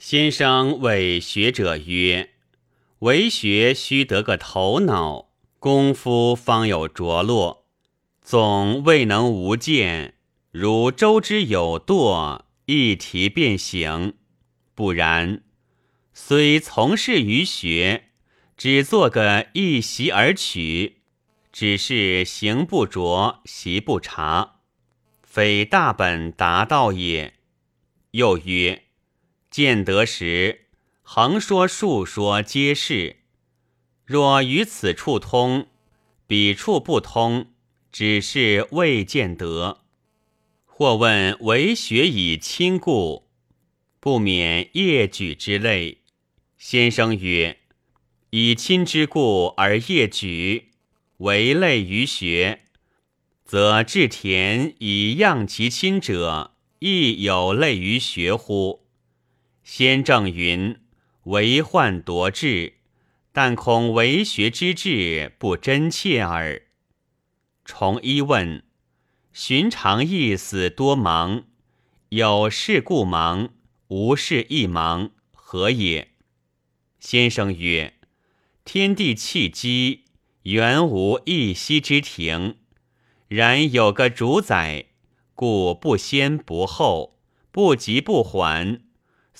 先生谓学者曰：“为学须得个头脑，功夫方有着落。总未能无见，如周之有惰，一提便行；不然，虽从事于学，只做个一习而取，只是行不着，习不察，非大本达道也。”又曰。见得时，横说竖说皆是；若于此处通，彼处不通，只是未见得。或问为学以亲故，不免业举之类。先生曰：以亲之故而业举，为类于学，则治田以样其亲者，亦有类于学乎？先正云：“为患夺志，但恐为学之志不真切耳。”重一问：“寻常意思多忙，有事故忙，无事亦忙，何也？”先生曰：“天地气机，原无一息之停，然有个主宰，故不先不后，不急不缓。”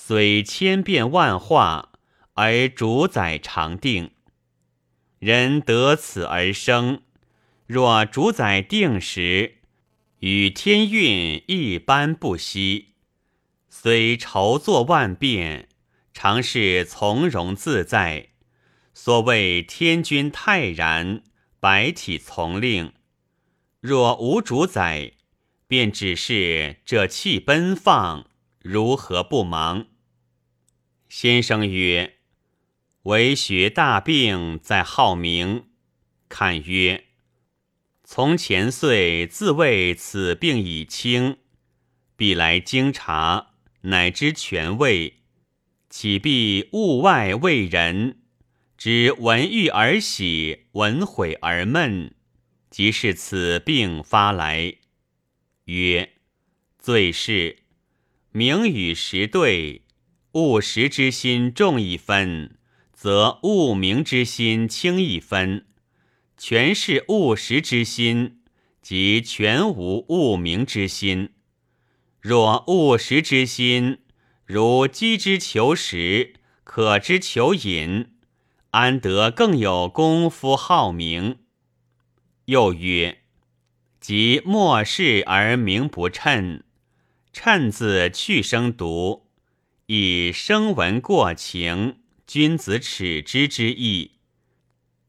虽千变万化，而主宰常定。人得此而生，若主宰定时，与天运一般不息。虽筹作万变，常是从容自在。所谓天君泰然，百体从令。若无主宰，便只是这气奔放。如何不忙？先生曰：“为学大病在好名。看曰：从前岁自谓此病已轻，必来经察，乃知全位，岂必物外为人？知闻欲而喜，闻悔而闷，即是此病发来。曰：最是。”名与实对，务实之心重一分，则务名之心轻一分；全是务实之心，即全无务名之心。若务实之心，如饥之求食，渴之求饮，安得更有功夫好名？又曰：即末世而名不称。趁字去声读，以声闻过情，君子耻之之意。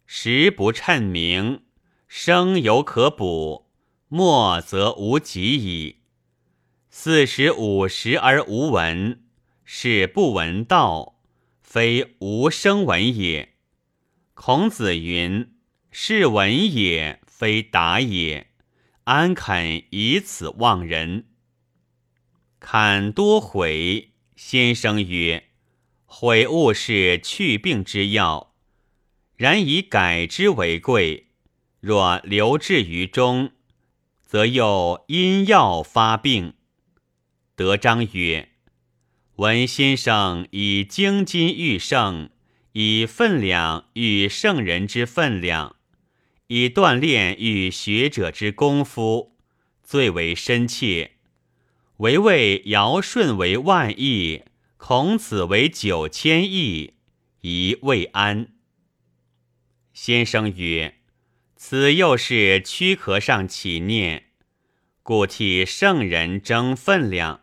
时不称名，声犹可补，莫则无及矣。四十五十而无闻，是不闻道，非无声闻也。孔子云：“是闻也，非达也。”安肯以此忘人？坎多悔，先生曰：“悔悟是去病之药，然以改之为贵。若留置于中，则又因药发病。”德章曰：“闻先生以精金喻圣，以分量喻圣人之分量，以锻炼与学者之功夫，最为深切。”唯谓尧舜为万亿，孔子为九千亿，宜未安。先生曰：“此又是躯壳上起念，故替圣人争分量。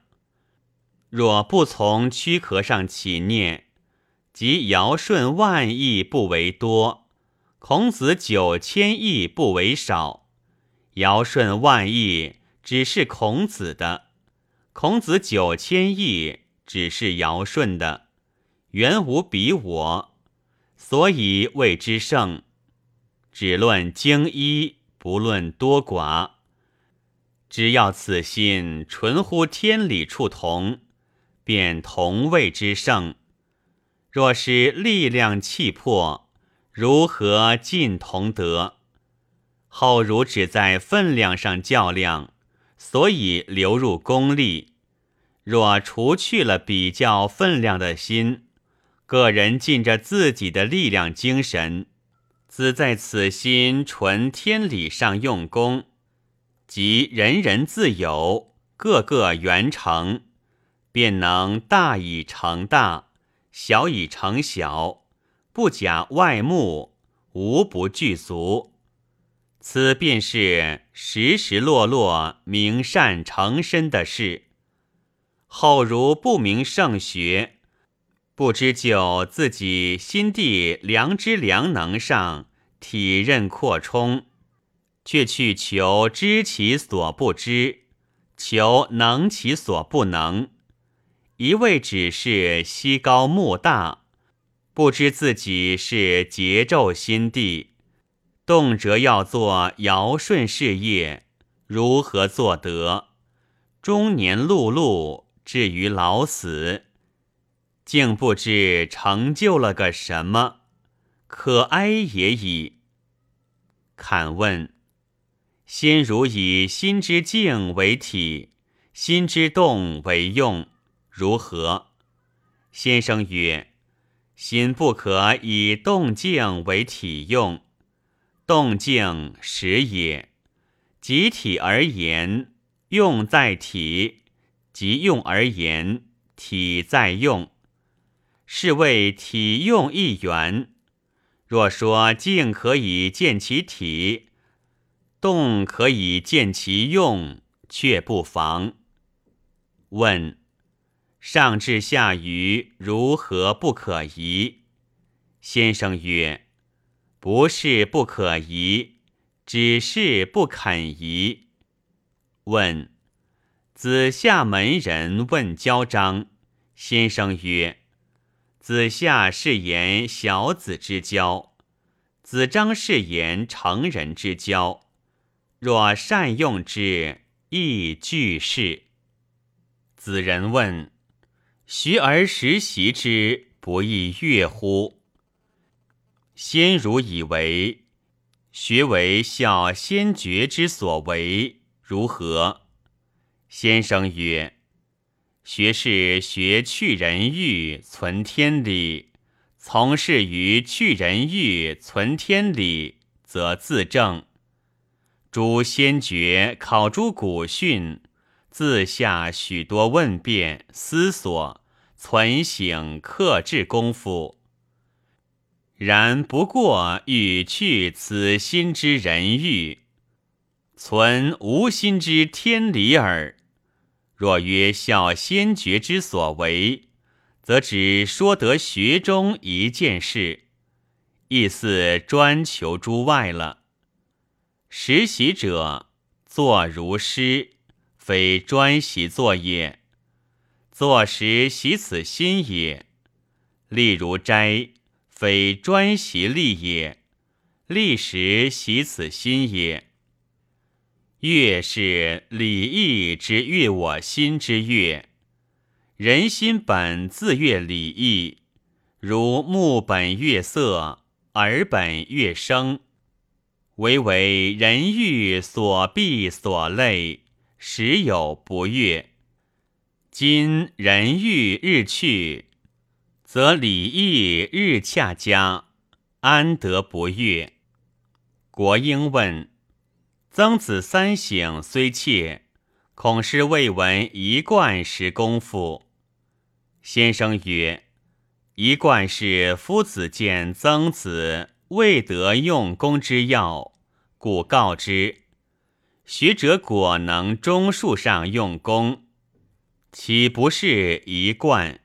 若不从躯壳上起念，即尧舜万亿不为多，孔子九千亿不为少。尧舜万亿只是孔子的。”孔子九千亿只是尧舜的，原无比我，所以谓之圣。只论精一，不论多寡。只要此心纯乎天理处同，便同谓之圣。若是力量气魄，如何尽同德？后如只在分量上较量。所以流入功利。若除去了比较分量的心，个人尽着自己的力量精神，自在此心纯天理上用功，即人人自有，个个圆成，便能大以成大，小以成小，不假外目，无不具足。此便是时时落落明善成身的事。后如不明圣学，不知就自己心地良知良能上体认扩充，却去求知其所不知，求能其所不能，一味只是西高目大，不知自己是节奏心地，动辄要做尧舜事业，如何做得？中年碌碌。至于老死，竟不知成就了个什么，可哀也已。坎问：先如以心之静为体，心之动为用，如何？先生曰：心不可以动静为体用，动静实也。集体而言，用在体。即用而言，体在用，是谓体用一元。若说静可以见其体，动可以见其用，却不妨。问：上至下愚，如何不可疑？先生曰：不是不可移，只是不肯移。问。子夏门人问交章，先生曰：“子夏是言小子之交，子张是言成人之交。若善用之，亦俱是。”子人问：“学而时习之，不亦乐乎？”先儒以为学为孝先觉之所为，如何？先生曰：“学是学去人欲，存天理；从事于去人欲，存天理，则自正。诸先觉考诸古训，自下许多问辩思索，存省克制功夫。然不过欲去此心之人欲，存无心之天理耳。”若曰效先觉之所为，则只说得学中一件事，意似专求诸外了。实习者作如师，非专习作也；作时习此心也。例如斋，非专习立也；立时习此心也。乐是礼义之悦我心之乐，人心本自悦礼义，如目本悦色，耳本悦声，唯为人欲所避所累，时有不悦。今人欲日去，则礼义日恰佳，安得不悦？国英问。曾子三省虽切，恐是未闻一贯时功夫。先生曰：“一贯是夫子见曾子未得用功之要，故告之。学者果能中术上用功，岂不是一贯？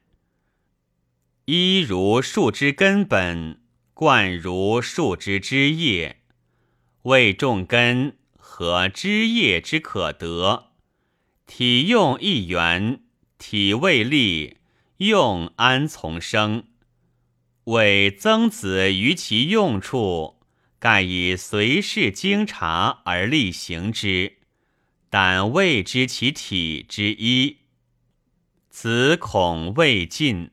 一如树之根本，贯如树之枝叶，谓种根。”和枝叶之可得，体用一元，体未立，用安从生？为曾子于其用处，盖以随事经察而力行之，但未知其体之一，此恐未尽。